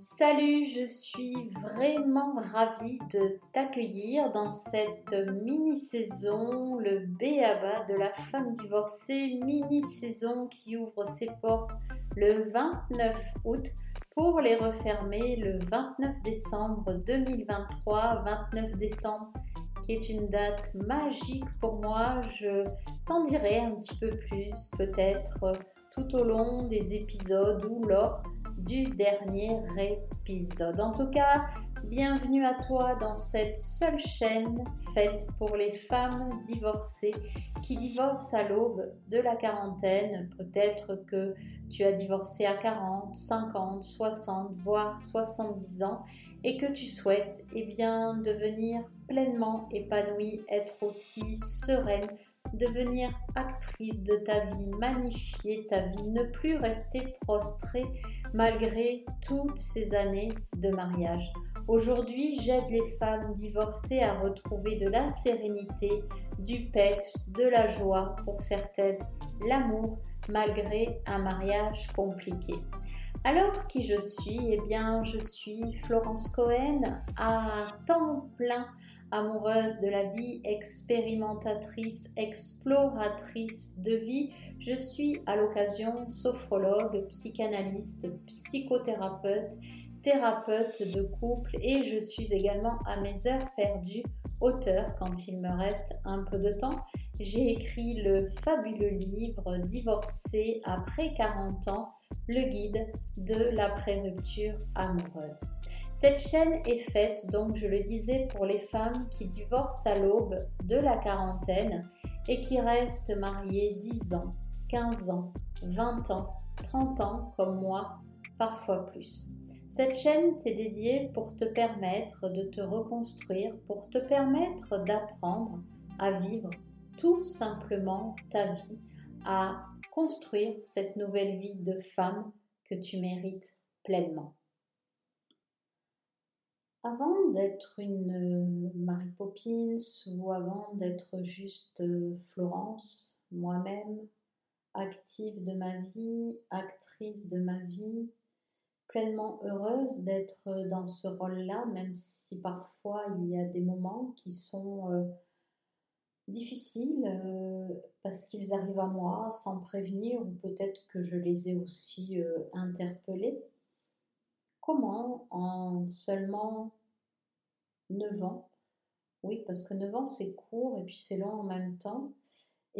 Salut, je suis vraiment ravie de t'accueillir dans cette mini-saison, le BABA de la femme divorcée, mini-saison qui ouvre ses portes le 29 août pour les refermer le 29 décembre 2023, 29 décembre qui est une date magique pour moi. Je t'en dirai un petit peu plus peut-être tout au long des épisodes ou lors du dernier épisode. En tout cas, bienvenue à toi dans cette seule chaîne faite pour les femmes divorcées qui divorcent à l'aube de la quarantaine. Peut-être que tu as divorcé à 40, 50, 60, voire 70 ans et que tu souhaites eh bien, devenir pleinement épanouie, être aussi sereine devenir actrice de ta vie, magnifier ta vie, ne plus rester prostrée malgré toutes ces années de mariage. Aujourd'hui, j'aide les femmes divorcées à retrouver de la sérénité, du peps, de la joie, pour certaines, l'amour, malgré un mariage compliqué. Alors, qui je suis? Eh bien, je suis Florence Cohen, à temps plein amoureuse de la vie, expérimentatrice, exploratrice de vie. Je suis à l'occasion sophrologue, psychanalyste, psychothérapeute, thérapeute de couple et je suis également à mes heures perdues auteur quand il me reste un peu de temps. J'ai écrit le fabuleux livre Divorcé après 40 ans, le guide de l'après-rupture amoureuse. Cette chaîne est faite, donc je le disais, pour les femmes qui divorcent à l'aube de la quarantaine et qui restent mariées 10 ans, 15 ans, 20 ans, 30 ans comme moi, parfois plus. Cette chaîne t'est dédiée pour te permettre de te reconstruire, pour te permettre d'apprendre à vivre tout simplement ta vie, à construire cette nouvelle vie de femme que tu mérites pleinement. Avant d'être une euh, Marie Poppins ou avant d'être juste euh, Florence, moi-même, active de ma vie, actrice de ma vie, pleinement heureuse d'être dans ce rôle-là, même si parfois il y a des moments qui sont euh, difficiles parce qu'ils arrivent à moi sans prévenir ou peut-être que je les ai aussi interpellés. Comment en seulement 9 ans, oui, parce que 9 ans c'est court et puis c'est long en même temps,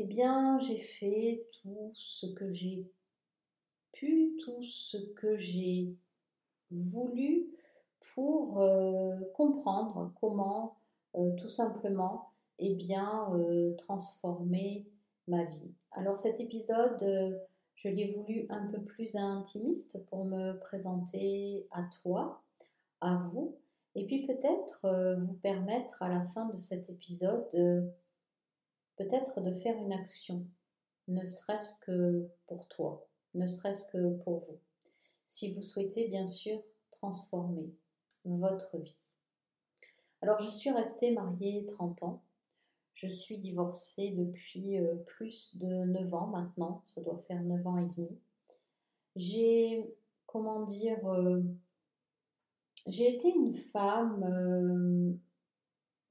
eh bien j'ai fait tout ce que j'ai pu, tout ce que j'ai voulu pour euh, comprendre comment euh, tout simplement eh bien, euh, transformer ma vie. Alors cet épisode, je l'ai voulu un peu plus intimiste pour me présenter à toi, à vous, et puis peut-être vous permettre à la fin de cet épisode peut-être de faire une action, ne serait-ce que pour toi, ne serait-ce que pour vous. Si vous souhaitez bien sûr transformer votre vie. Alors je suis restée mariée 30 ans. Je suis divorcée depuis euh, plus de 9 ans maintenant, ça doit faire 9 ans et demi. J'ai, comment dire, euh, j'ai été une femme, euh,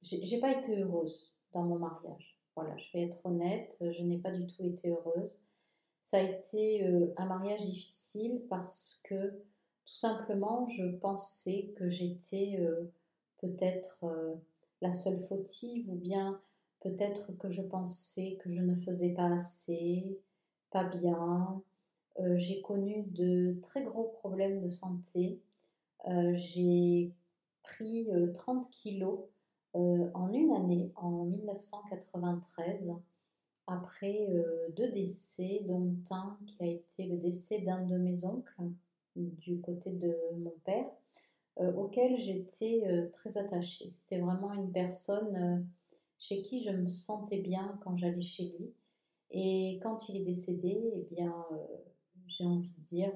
j'ai pas été heureuse dans mon mariage. Voilà, je vais être honnête, je n'ai pas du tout été heureuse. Ça a été euh, un mariage difficile parce que tout simplement, je pensais que j'étais euh, peut-être la seule fautive ou bien peut-être que je pensais que je ne faisais pas assez, pas bien. j'ai connu de très gros problèmes de santé euh, j'ai pris 30 euh, kilos euh, en une année, en 1993, après deux décès, dont un qui a été le décès d'un de mes oncles du côté de mon père, auquel j'étais très attachée. C'était vraiment une personne chez qui je me sentais bien quand j'allais chez lui. Et quand il est décédé, eh bien, j'ai envie de dire,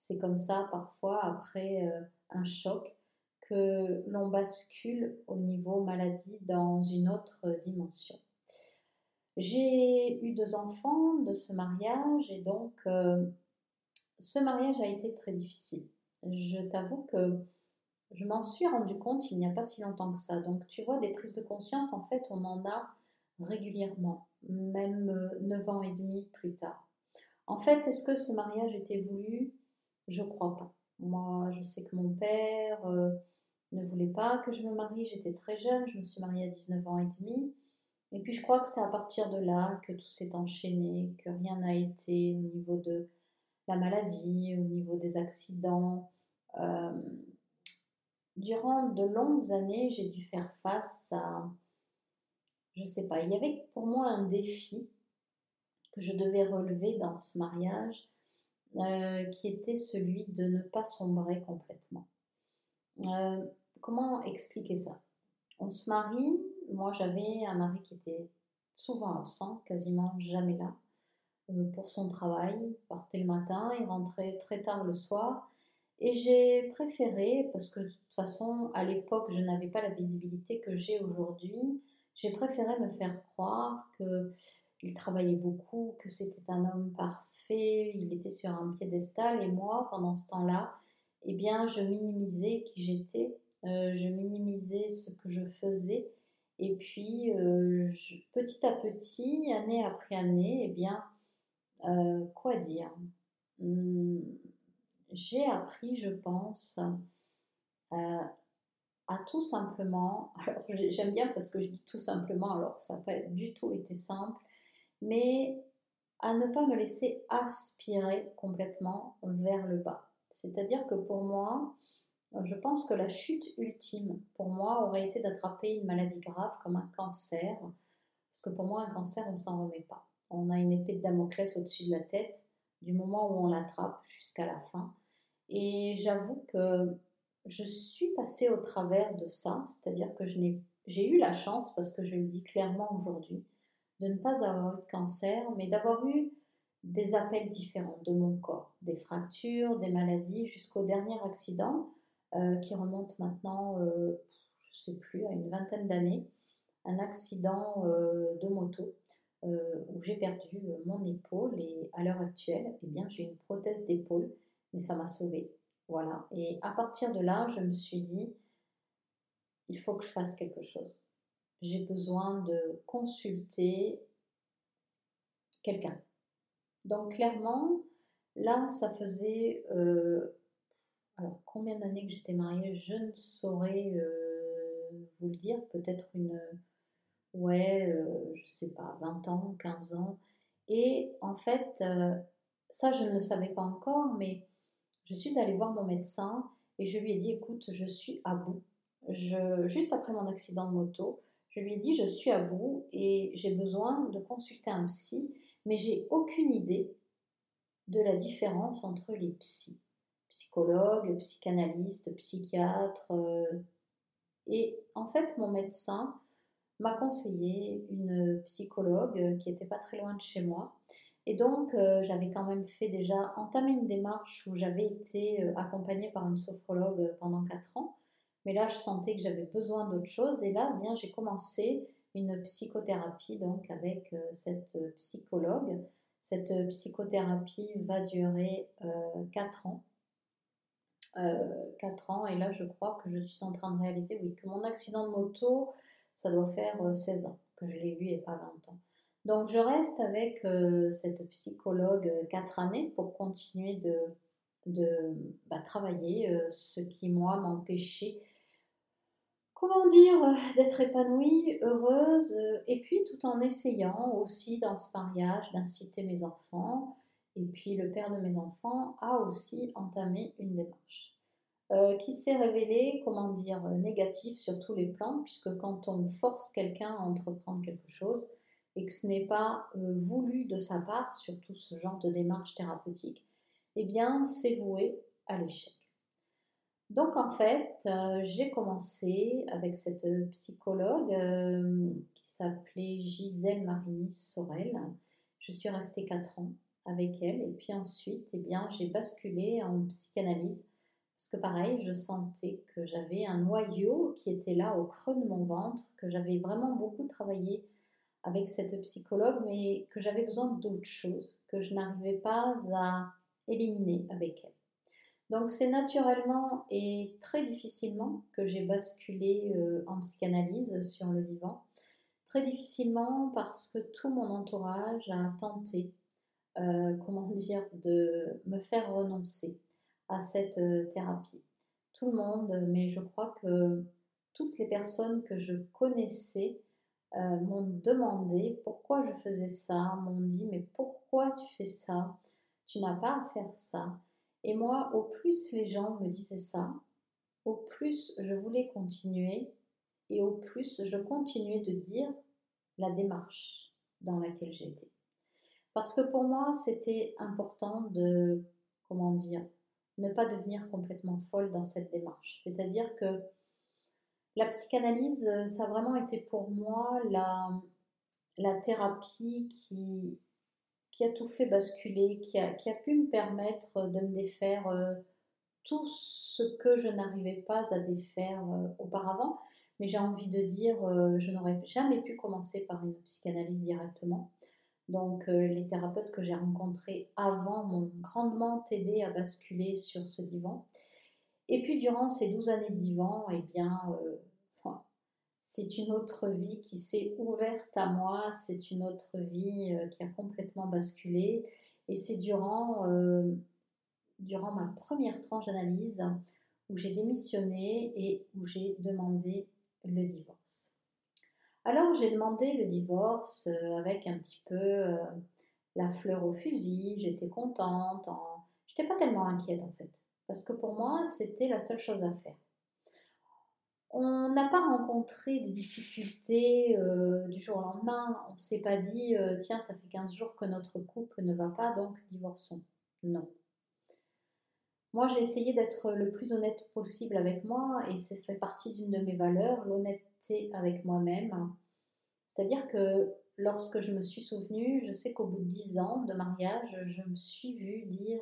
c'est comme ça parfois après euh, un choc que l'on bascule au niveau maladie dans une autre dimension. J'ai eu deux enfants de ce mariage et donc euh, ce mariage a été très difficile. je t'avoue que je m'en suis rendu compte il n'y a pas si longtemps que ça. Donc tu vois, des prises de conscience, en fait, on en a régulièrement, même neuf ans et demi plus tard. En fait, est-ce que ce mariage était voulu? Je crois pas. Moi, je sais que mon père euh, ne voulait pas que je me marie. J'étais très jeune, je me suis mariée à 19 ans et demi. Et puis je crois que c'est à partir de là que tout s'est enchaîné, que rien n'a été au niveau de la maladie, au niveau des accidents. Euh, durant de longues années, j'ai dû faire face à, je sais pas, il y avait pour moi un défi que je devais relever dans ce mariage, euh, qui était celui de ne pas sombrer complètement. Euh, comment expliquer ça? On se marie, moi j'avais un mari qui était souvent absent, quasiment jamais là, euh, pour son travail, il partait le matin, il rentrait très tard le soir, et j'ai préféré, parce que de toute façon à l'époque je n'avais pas la visibilité que j'ai aujourd'hui, j'ai préféré me faire croire que il travaillait beaucoup, que c'était un homme parfait, il était sur un piédestal, et moi, pendant ce temps-là, eh bien, je minimisais qui j'étais, euh, je minimisais ce que je faisais, et puis, euh, petit à petit, année après année, eh bien, euh, quoi dire? Hmm, J'ai appris, je pense, à tout simplement, alors j'aime bien parce que je dis tout simplement alors que ça n'a pas du tout été simple, mais à ne pas me laisser aspirer complètement vers le bas. C'est-à-dire que pour moi, je pense que la chute ultime, pour moi, aurait été d'attraper une maladie grave comme un cancer. Parce que pour moi, un cancer, on s'en remet pas. On a une épée de Damoclès au-dessus de la tête du moment où on l'attrape jusqu'à la fin. Et j'avoue que je suis passée au travers de ça, c'est-à-dire que j'ai eu la chance, parce que je le dis clairement aujourd'hui, de ne pas avoir eu de cancer, mais d'avoir eu des appels différents de mon corps, des fractures, des maladies, jusqu'au dernier accident euh, qui remonte maintenant, euh, je ne sais plus, à une vingtaine d'années, un accident euh, de moto où j'ai perdu mon épaule et à l'heure actuelle, eh bien, j'ai une prothèse d'épaule, mais ça m'a sauvée. Voilà. Et à partir de là, je me suis dit, il faut que je fasse quelque chose j'ai besoin de consulter quelqu'un. Donc clairement, là, ça faisait... Euh, alors combien d'années que j'étais mariée, je ne saurais euh, vous le dire, peut-être une... Ouais, euh, je sais pas, 20 ans, 15 ans. Et en fait, ça, je ne le savais pas encore, mais je suis allée voir mon médecin et je lui ai dit, écoute, je suis à bout. Juste après mon accident de moto, je lui ai dit, je suis à bout et j'ai besoin de consulter un psy, mais j'ai aucune idée de la différence entre les psys, psychologues, psychanalystes, psychiatres. Euh, et en fait, mon médecin m'a conseillé une psychologue qui n'était pas très loin de chez moi. Et donc, euh, j'avais quand même fait déjà entamer une démarche où j'avais été euh, accompagnée par une sophrologue pendant 4 ans. Mais là, je sentais que j'avais besoin d'autre chose. Et là, eh bien, j'ai commencé une psychothérapie donc avec cette psychologue. Cette psychothérapie va durer 4 euh, ans. 4 euh, ans. Et là, je crois que je suis en train de réaliser, oui, que mon accident de moto, ça doit faire 16 ans que je l'ai eu et pas 20 ans. Donc, je reste avec cette psychologue 4 années pour continuer de, bah, travailler ce qui, moi, m'empêchait comment dire, euh, d'être épanouie, heureuse, euh, et puis tout en essayant aussi dans ce mariage d'inciter mes enfants, et puis le père de mes enfants a aussi entamé une démarche euh, qui s'est révélée, comment dire, négative sur tous les plans, puisque quand on force quelqu'un à entreprendre quelque chose, et que ce n'est pas voulu de sa part, surtout ce genre de démarche thérapeutique, eh bien c'est voué à l'échec. Donc en fait, euh, j'ai commencé avec cette psychologue euh, qui s'appelait Gisèle Marini Sorel. Je suis restée 4 ans avec elle et puis ensuite, eh bien, j'ai basculé en psychanalyse parce que pareil, je sentais que j'avais un noyau qui était là au creux de mon ventre, que j'avais vraiment beaucoup travaillé avec cette psychologue, mais que j'avais besoin d'autre chose, que je n'arrivais pas à éliminer avec elle. Donc c'est naturellement et très difficilement que j'ai basculé euh, en psychanalyse sur le divan. Très difficilement parce que tout mon entourage a tenté, euh, comment dire, de me faire renoncer à cette euh, thérapie. Tout le monde, mais je crois que toutes les personnes que je connaissais m'ont demandé pourquoi je faisais ça, m'ont dit mais pourquoi tu fais ça? Tu n'as pas à faire ça. Et moi, au plus les gens me disaient ça, au plus je voulais continuer et au plus je continuais de dire la démarche dans laquelle j'étais. Parce que pour moi, c'était important de, comment dire, ne pas devenir complètement folle dans cette démarche. C'est-à-dire que la psychanalyse, ça a vraiment été pour moi la, la thérapie qui, qui a tout fait basculer, qui a, qui a pu me permettre de me défaire euh, tout ce que je n'arrivais pas à défaire euh, auparavant. Mais j'ai envie de dire, euh, je n'aurais jamais pu commencer par une psychanalyse directement. Donc les thérapeutes que j'ai rencontrés avant m'ont grandement aidé à basculer sur ce divan. Et puis durant ces 12 années de divan, eh bien, c'est une autre vie qui s'est ouverte à moi, c'est une autre vie euh, qui a complètement basculé. Et c'est durant, euh, durant ma première tranche d'analyse où j'ai démissionné et où j'ai demandé le divorce. Alors j'ai demandé le divorce euh, avec un petit peu la fleur au fusil, j'étais contente, en... j'étais pas tellement inquiète en fait, parce que pour moi c'était la seule chose à faire. On n'a pas rencontré des difficultés euh, du jour au lendemain. On ne s'est pas dit, euh, tiens, ça fait 15 jours que notre couple ne va pas, donc divorçons. Non. Moi, j'ai essayé d'être le plus honnête possible avec moi et ça fait partie d'une de mes valeurs, l'honnêteté avec moi-même. C'est-à-dire que lorsque je me suis souvenue, je sais qu'au bout de 10 ans de mariage, je me suis vue dire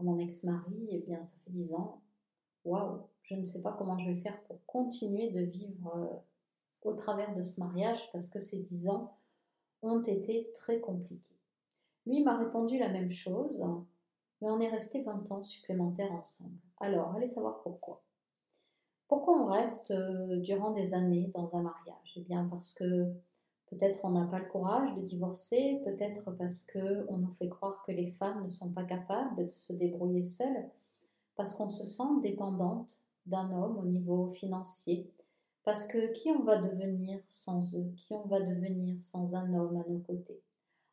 à mon ex-mari, eh bien, ça fait 10 ans, waouh, je ne sais pas comment je vais faire pour continuer de vivre euh, au travers de ce mariage parce que ces dix ans ont été très compliqués. Lui m'a répondu la même chose, mais on est resté 20 ans supplémentaires ensemble. Alors, allez savoir pourquoi. Pourquoi on reste euh, durant des années dans un mariage? Eh bien parce que peut-être on n'a pas le courage de divorcer, peut-être parce qu'on nous fait croire que les femmes ne sont pas capables de se débrouiller seules, parce qu'on se sent dépendante d'un homme au niveau financier. Parce que qui on va devenir sans eux? Qui on va devenir sans un homme à nos côtés?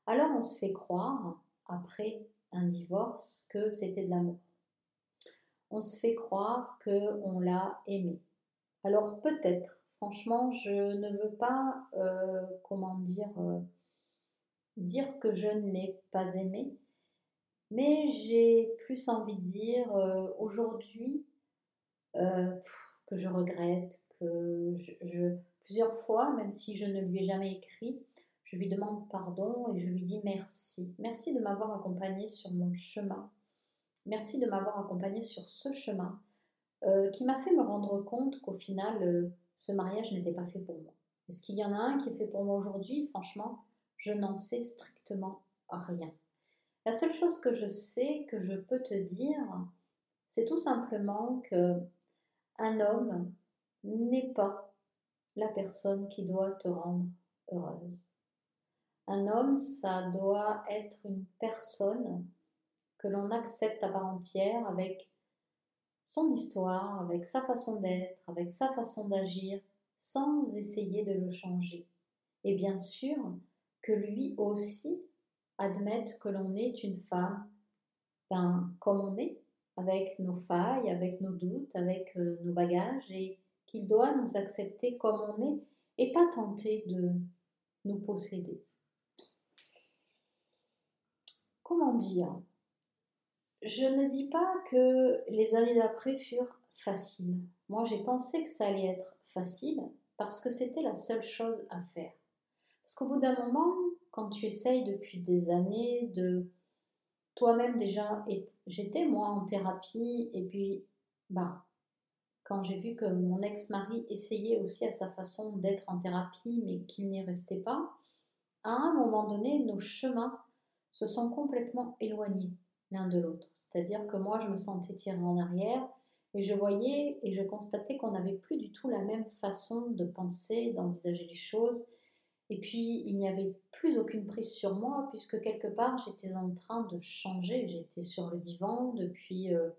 Alors on se fait croire, après un divorce, que c'était de l'amour. On se fait croire qu'on l'a aimé. Alors peut-être, franchement, je ne veux pas, euh, comment dire, euh, dire que je ne l'ai pas aimé, mais j'ai plus envie de dire euh, aujourd'hui, que je regrette, que je, plusieurs fois, même si je ne lui ai jamais écrit, je lui demande pardon et je lui dis merci. Merci de m'avoir accompagné sur mon chemin. Merci de m'avoir accompagné sur ce chemin euh, qui m'a fait me rendre compte qu'au final, euh, ce mariage n'était pas fait pour moi. Est-ce qu'il y en a un qui est fait pour moi aujourd'hui? Franchement, je n'en sais strictement rien. La seule chose que je sais, que je peux te dire, c'est tout simplement que un homme n'est pas la personne qui doit te rendre heureuse. Un homme, ça doit être une personne que l'on accepte à part entière avec son histoire, avec sa façon d'être, avec sa façon d'agir, sans essayer de le changer. Et bien sûr que lui aussi admette que l'on est une femme ben, comme on est, avec nos failles, avec nos doutes, avec euh, nos bagages, et qu'il doit nous accepter comme on est et pas tenter de nous posséder. Comment dire? Je ne dis pas que les années d'après furent faciles. Moi, j'ai pensé que ça allait être facile parce que c'était la seule chose à faire. Parce qu'au bout d'un moment, quand tu essayes depuis des années de toi-même déjà, j'étais moi en thérapie et puis bah, quand j'ai vu que mon ex-mari essayait aussi à sa façon d'être en thérapie mais qu'il n'y restait pas, à un moment donné, nos chemins se sont complètement éloignés. L'un de l'autre. C'est-à-dire que moi, je me sentais tirée en arrière et je voyais et je constatais qu'on n'avait plus du tout la même façon de penser, d'envisager les choses. Et puis, il n'y avait plus aucune prise sur moi, puisque quelque part, j'étais en train de changer. J'étais sur le divan depuis, euh,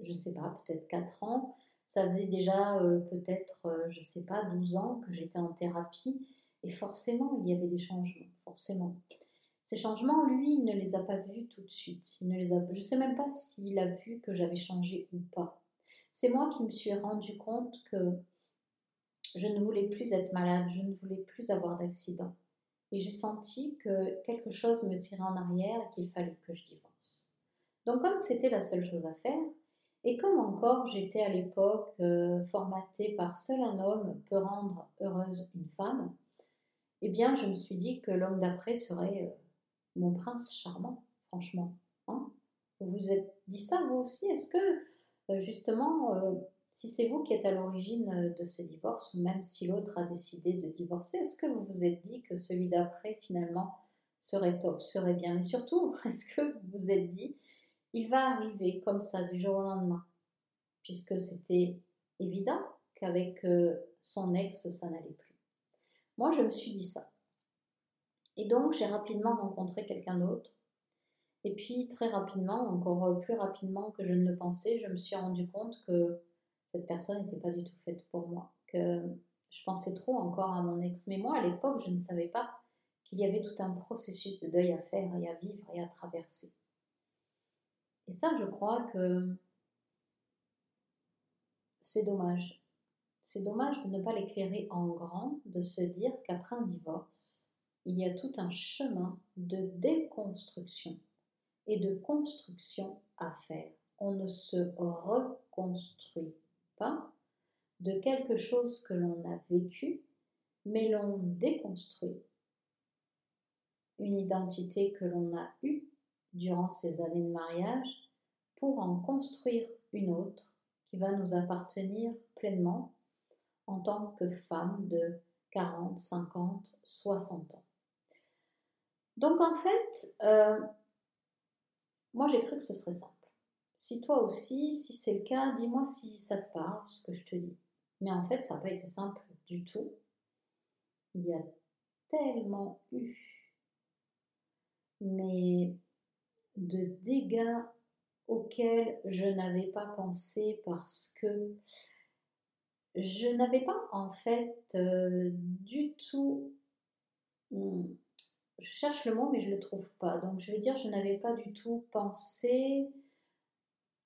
je ne sais pas, peut-être 4 ans. Ça faisait déjà euh, peut-être, euh, je ne sais pas, 12 ans que j'étais en thérapie. Et forcément, il y avait des changements, forcément. Ces changements, lui, il ne les a pas vus tout de suite. Il ne les a... Je ne sais même pas s'il a vu que j'avais changé ou pas. C'est moi qui me suis rendu compte que je ne voulais plus être malade, je ne voulais plus avoir d'accident. Et j'ai senti que quelque chose me tirait en arrière et qu'il fallait que je divorce. Donc comme c'était la seule chose à faire, et comme encore j'étais à l'époque euh, formatée par seul un homme peut rendre heureuse une femme, eh bien je me suis dit que l'homme d'après serait euh, mon prince charmant, franchement. Hein vous vous êtes dit ça vous aussi? Est-ce que euh, justement, euh, si c'est vous qui êtes à l'origine euh, de ce divorce, ou même si l'autre a décidé de divorcer, est-ce que vous vous êtes dit que celui d'après, finalement, serait top, serait bien? Mais surtout, est-ce que vous vous êtes dit, il va arriver comme ça du jour au lendemain? Puisque c'était évident qu'avec son ex, ça n'allait plus. Moi, je me suis dit ça. Et donc, j'ai rapidement rencontré quelqu'un d'autre et puis très rapidement, encore euh, plus rapidement que je ne le pensais, je me suis rendu compte que cette personne n'était pas du tout faite pour moi, que je pensais trop encore à mon ex. Mais moi, à l'époque, je ne savais pas qu'il y avait tout un processus de deuil à faire et à vivre et à traverser. Et ça, je crois que c'est dommage. C'est dommage de ne pas l'éclairer en grand, de se dire qu'après un divorce, il y a tout un chemin de déconstruction et de construction à faire. On ne se reconstruit pas de quelque chose que l'on a vécu, mais l'on déconstruit une identité que l'on a eue durant ces années de mariage pour en construire une autre qui va nous appartenir pleinement en tant que femme de 40, 50, 60 ans. Donc en fait, euh, moi, j'ai cru que ce serait simple. Si toi aussi, si c'est le cas, dis-moi si ça te parle, ce que je te dis. Mais en fait, ça n'a pas été simple du tout. Il y a tellement eu, mais de dégâts auxquels je n'avais pas pensé parce que je n'avais pas en fait euh, du tout hmm, je cherche le mot mais je ne le trouve pas. Donc je vais dire je n'avais pas du tout pensé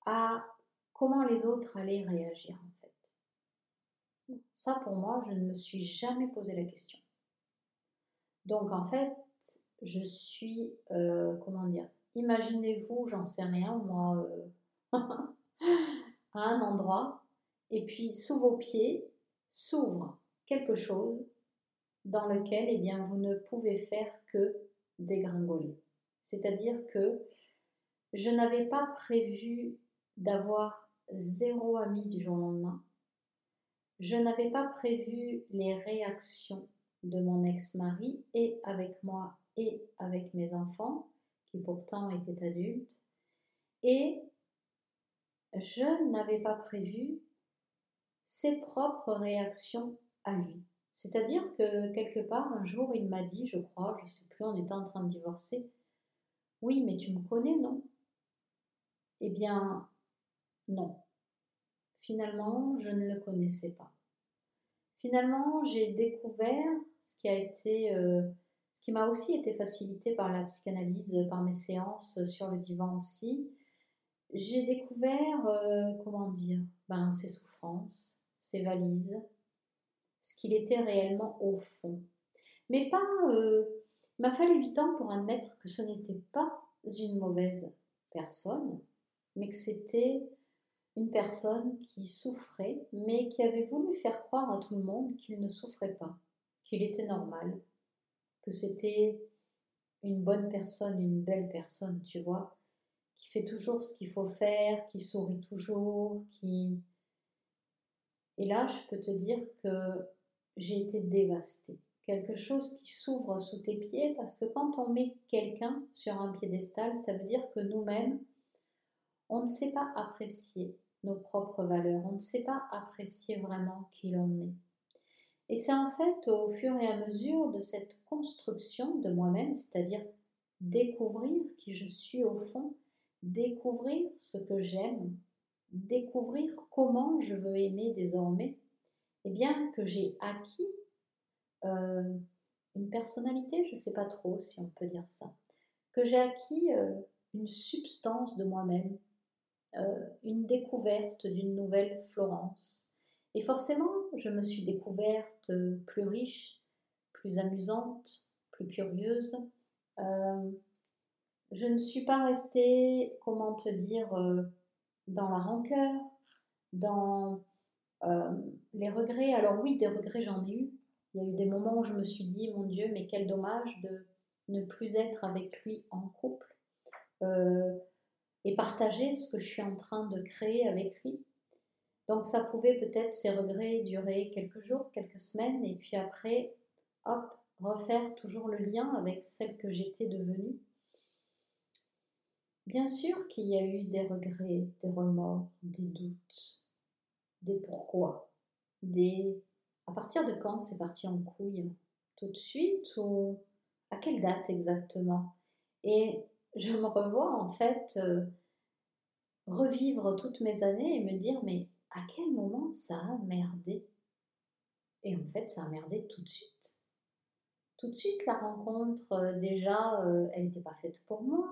à comment les autres allaient réagir en fait. Ça pour moi, je ne me suis jamais posé la question. Donc en fait, je suis, euh, comment dire, imaginez-vous, j'en sais rien, moi, euh, à un endroit, et puis sous vos pieds s'ouvre quelque chose dans lequel eh bien, vous ne pouvez faire que dégringoler. C'est-à-dire que je n'avais pas prévu d'avoir zéro ami du jour au lendemain. Je n'avais pas prévu les réactions de mon ex-mari et avec moi et avec mes enfants, qui pourtant étaient adultes. Et je n'avais pas prévu ses propres réactions à lui. C'est-à-dire que quelque part, un jour, il m'a dit, je crois, je ne sais plus, on était en train de divorcer, oui, mais tu me connais, non? Eh bien, non. Finalement, je ne le connaissais pas. Finalement, j'ai découvert ce qui a été, euh, ce qui m'a aussi été facilité par la psychanalyse, par mes séances sur le divan aussi. J'ai découvert, euh, comment dire, ben, ses souffrances, ses valises, ce qu'il était réellement au fond. Mais pas. Euh, m'a fallu du temps pour admettre que ce n'était pas une mauvaise personne, mais que c'était une personne qui souffrait, mais qui avait voulu faire croire à tout le monde qu'il ne souffrait pas, qu'il était normal, que c'était une bonne personne, une belle personne, tu vois, qui fait toujours ce qu'il faut faire, qui sourit toujours, qui et là, je peux te dire que j'ai été dévastée. quelque chose qui s'ouvre sous tes pieds parce que quand on met quelqu'un sur un piédestal, ça veut dire que nous-mêmes, on ne sait pas apprécier nos propres valeurs, on ne sait pas apprécier vraiment qui l'on est. Et c'est en fait au fur et à mesure de cette construction de moi-même, c'est-à-dire découvrir qui je suis au fond, découvrir ce que j'aime, découvrir comment je veux aimer désormais, et eh bien que j'ai acquis euh, une personnalité, je ne sais pas trop si on peut dire ça, que j'ai acquis euh, une substance de moi-même, euh, une découverte d'une nouvelle Florence. Et forcément, je me suis découverte plus riche, plus amusante, plus curieuse. je ne suis pas restée, comment te dire, dans la rancœur, dans les regrets. Alors oui, des regrets j'en ai eu, il y a eu des moments où je me suis dit, mon Dieu, mais quel dommage de ne plus être avec lui en couple euh, et partager ce que je suis en train de créer avec lui. Donc ça pouvait peut-être, ces regrets, durer quelques jours, quelques semaines, et puis après, hop, refaire toujours le lien avec celle que j'étais devenue. Bien sûr qu'il y a eu des regrets, des remords, des doutes, des pourquoi, des à partir de quand c'est parti en couille? Tout de suite ou à quelle date exactement? Et je me revois en fait euh, revivre toutes mes années et me dire mais à quel moment ça a merdé? Et en fait ça a merdé tout de suite. Tout de suite la rencontre euh, déjà euh, elle n'était pas faite pour moi.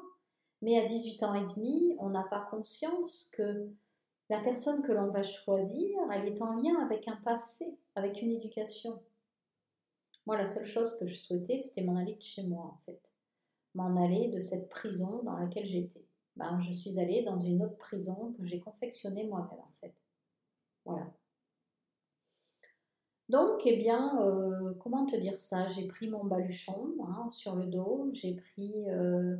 Mais à 18 ans et demi, on n'a pas conscience que la personne que l'on va choisir, elle est en lien avec un passé, avec une éducation. Moi, la seule chose que je souhaitais, c'était m'en aller de chez moi, en fait. M'en aller de cette prison dans laquelle j'étais. Ben, je suis allée dans une autre prison que j'ai confectionnée moi-même, en fait. Voilà. Donc, eh bien, euh, comment te dire ça? J'ai pris mon baluchon hein, sur le dos, j'ai pris euh,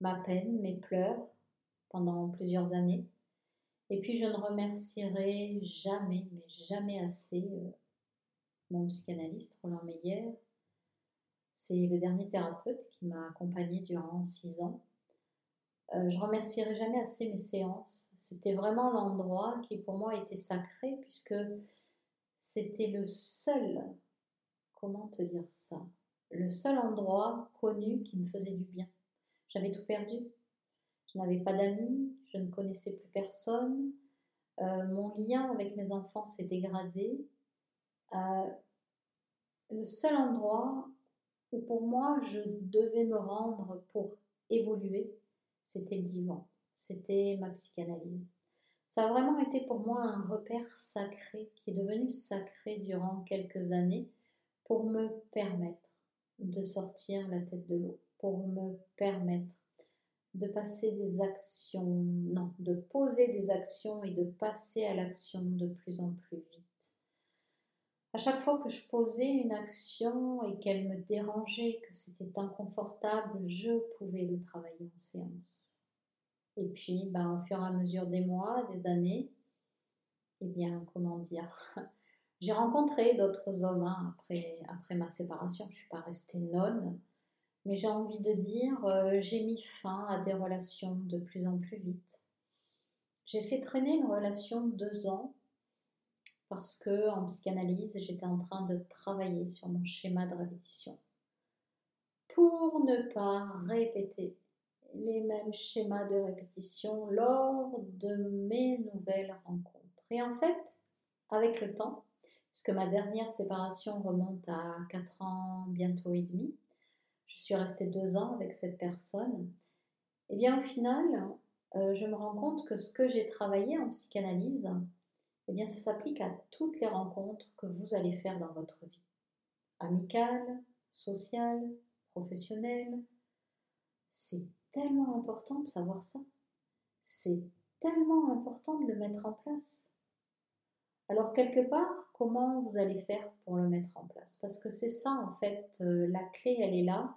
ma peine, mes pleurs pendant plusieurs années. Et puis je ne remercierai jamais, mais jamais assez euh, mon psychanalyste Roland Meyer. C'est le dernier thérapeute qui m'a accompagnée durant six ans. Euh, je remercierai jamais assez mes séances. C'était vraiment l'endroit qui pour moi était sacré puisque c'était le seul, comment te dire ça, le seul endroit connu qui me faisait du bien. J'avais tout perdu. Je n'avais pas d'amis, je ne connaissais plus personne. Euh, mon lien avec mes enfants s'est dégradé. Euh, le seul endroit où pour moi je devais me rendre pour évoluer, c'était le divan, c'était ma psychanalyse. Ça a vraiment été pour moi un repère sacré qui est devenu sacré durant quelques années pour me permettre de sortir la tête de l'eau, pour me permettre de passer des actions, non, de poser des actions et de passer à l'action de plus en plus vite. À chaque fois que je posais une action et qu'elle me dérangeait, que c'était inconfortable, je pouvais le travailler en séance. Et puis, ben, au fur et à mesure des mois, des années, eh bien, comment dire, j'ai rencontré d'autres hommes hein, après, après ma séparation. Je ne suis pas restée nonne mais j'ai envie de dire, euh, j'ai mis fin à des relations de plus en plus vite. J'ai fait traîner une relation de deux ans parce que en psychanalyse, j'étais en train de travailler sur mon schéma de répétition pour ne pas répéter les mêmes schémas de répétition lors de mes nouvelles rencontres. Et en fait, avec le temps, puisque ma dernière séparation remonte à 4 ans bientôt et demi, je suis restée deux ans avec cette personne, et eh bien au final, euh, je me rends compte que ce que j'ai travaillé en psychanalyse, eh bien ça s'applique à toutes les rencontres que vous allez faire dans votre vie. Amicale, sociale, professionnelle. C'est tellement important de savoir ça. C'est tellement important de le mettre en place. Alors quelque part, comment vous allez faire pour le mettre en place? Parce que c'est ça en fait, euh, la clé elle est là,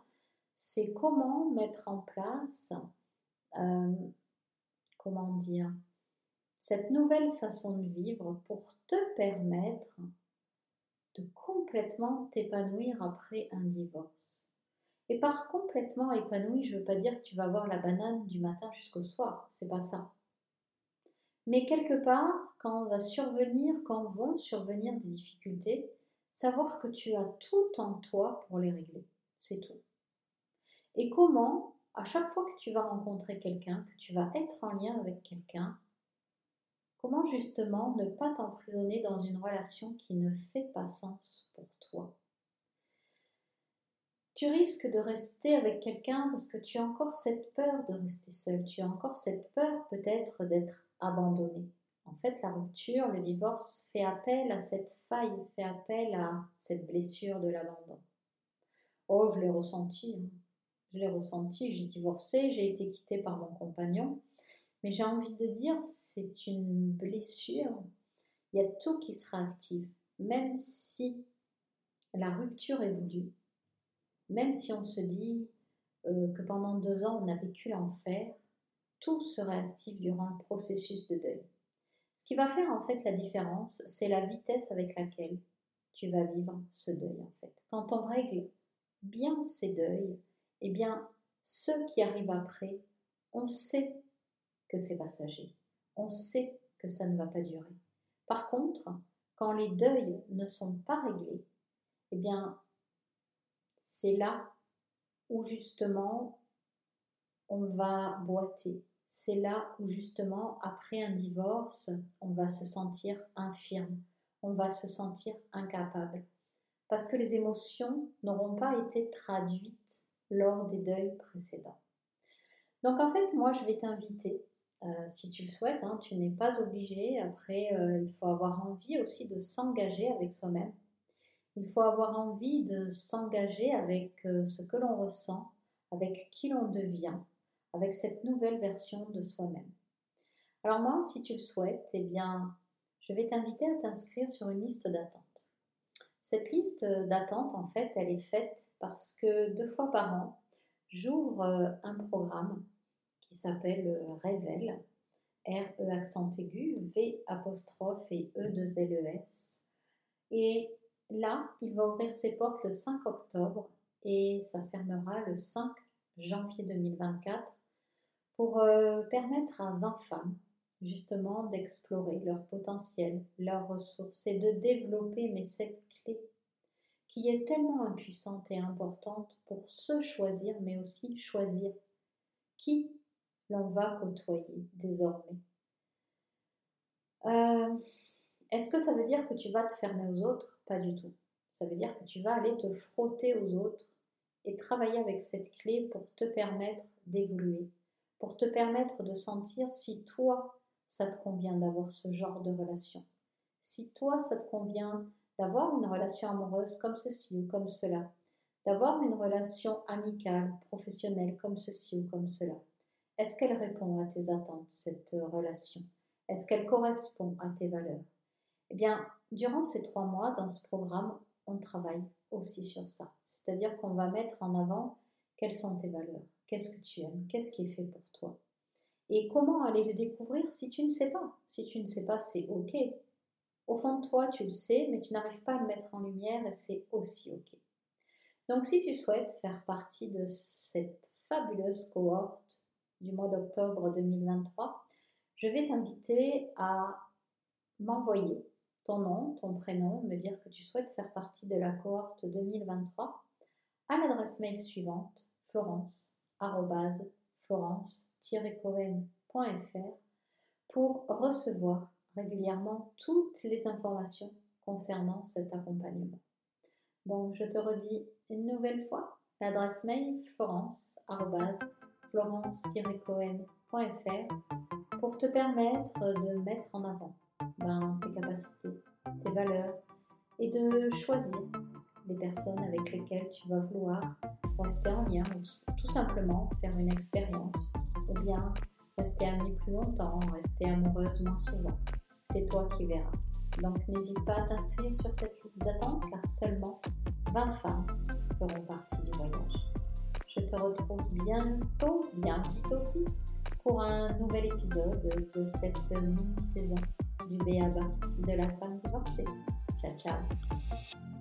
c'est comment mettre en place, euh, comment dire, cette nouvelle façon de vivre pour te permettre de complètement t'épanouir après un divorce? Et par complètement épanoui, je ne veux pas dire que tu vas avoir la banane du matin jusqu'au soir, c'est pas ça. Mais quelque part, quand va survenir, quand vont survenir des difficultés, savoir que tu as tout en toi pour les régler, c'est tout. Et comment, à chaque fois que tu vas rencontrer quelqu'un, que tu vas être en lien avec quelqu'un, comment justement ne pas t'emprisonner dans une relation qui ne fait pas sens pour toi? Tu risques de rester avec quelqu'un parce que tu as encore cette peur de rester seul, tu as encore cette peur peut-être d'être abandonné. En fait, la rupture, le divorce fait appel à cette faille, fait appel à cette blessure de l'abandon. Oh, je l'ai ressenti. Hein. Je l'ai ressenti. J'ai divorcé, j'ai été quittée par mon compagnon. Mais j'ai envie de dire, c'est une blessure. Il y a tout qui sera actif. Même si la rupture est voulue, même si on se dit euh, que pendant deux ans on a vécu l'enfer, tout sera actif durant le processus de deuil. Ce qui va faire en fait la différence, c'est la vitesse avec laquelle tu vas vivre ce deuil en fait. Quand on règle bien ces deuils, eh bien ceux qui arrivent après, on sait que c'est passager. On sait que ça ne va pas durer. Par contre, quand les deuils ne sont pas réglés, eh bien c'est là où justement on va boiter, c'est là où justement, après un divorce, on va se sentir infirme, on va se sentir incapable, parce que les émotions n'auront pas été traduites lors des deuils précédents. Donc en fait, moi, je vais t'inviter, euh, si tu le souhaites, hein, tu n'es pas obligé, après, euh, il faut avoir envie aussi de s'engager avec soi-même. Il faut avoir envie de s'engager avec euh, ce que l'on ressent, avec qui l'on devient, avec cette nouvelle version de soi-même. Alors moi, si tu le souhaites, eh bien, je vais t'inviter à t'inscrire sur une liste d'attente. Cette liste d'attente, en fait, elle est faite parce que deux fois par an, j'ouvre euh, un programme qui s'appelle euh, Révèle, R-E accent aigu, V apostrophe et E 2 L E S. Et là, il va ouvrir ses portes le 5 octobre et ça fermera le 5 janvier 2024 pour euh, permettre à 20 femmes justement d'explorer leur potentiel, leurs ressources et de développer mais cette clé qui est tellement impuissante et importante pour se choisir mais aussi choisir qui l'on va côtoyer désormais. Euh, est-ce que ça veut dire que tu vas te fermer aux autres? Pas du tout. Ça veut dire que tu vas aller te frotter aux autres et travailler avec cette clé pour te permettre d'évoluer, pour te permettre de sentir si toi, ça te convient d'avoir ce genre de relation. Si toi, ça te convient d'avoir une relation amoureuse comme ceci ou comme cela, d'avoir une relation amicale, professionnelle comme ceci ou comme cela. Est-ce qu'elle répond à tes attentes, cette relation? Est-ce qu'elle correspond à tes valeurs? Eh bien, durant ces trois mois, dans ce programme, on travaille aussi sur ça. C'est-à-dire qu'on va mettre en avant quelles sont tes valeurs, Qu'est-ce que tu aimes Qu'est-ce qui est fait pour toi Et comment aller le découvrir si tu ne sais pas? Si tu ne sais pas, c'est OK. Au fond de toi, tu le sais, mais tu n'arrives pas à le mettre en lumière et c'est aussi OK. Donc si tu souhaites faire partie de cette fabuleuse cohorte du mois d'octobre 2023, je vais t'inviter à m'envoyer ton nom, ton prénom, me dire que tu souhaites faire partie de la cohorte 2023 à l'adresse mail suivante florence florence-cohen.fr pour recevoir régulièrement toutes les informations concernant cet accompagnement. Donc je te redis une nouvelle fois l'adresse mail florence-cohen.fr pour te permettre de mettre en avant ben, tes capacités, tes valeurs et de choisir les personnes avec lesquelles tu vas vouloir rester en lien ou tout simplement faire une expérience ou bien rester amie plus longtemps, rester amoureuse moins souvent. C'est toi qui verras. Donc n'hésite pas à t'inscrire sur cette liste d'attente car seulement 20 femmes feront partie du voyage. Je te retrouve bientôt, bien vite aussi, pour un nouvel épisode de cette mini-saison du BABA de la femme divorcée. Ciao, ciao.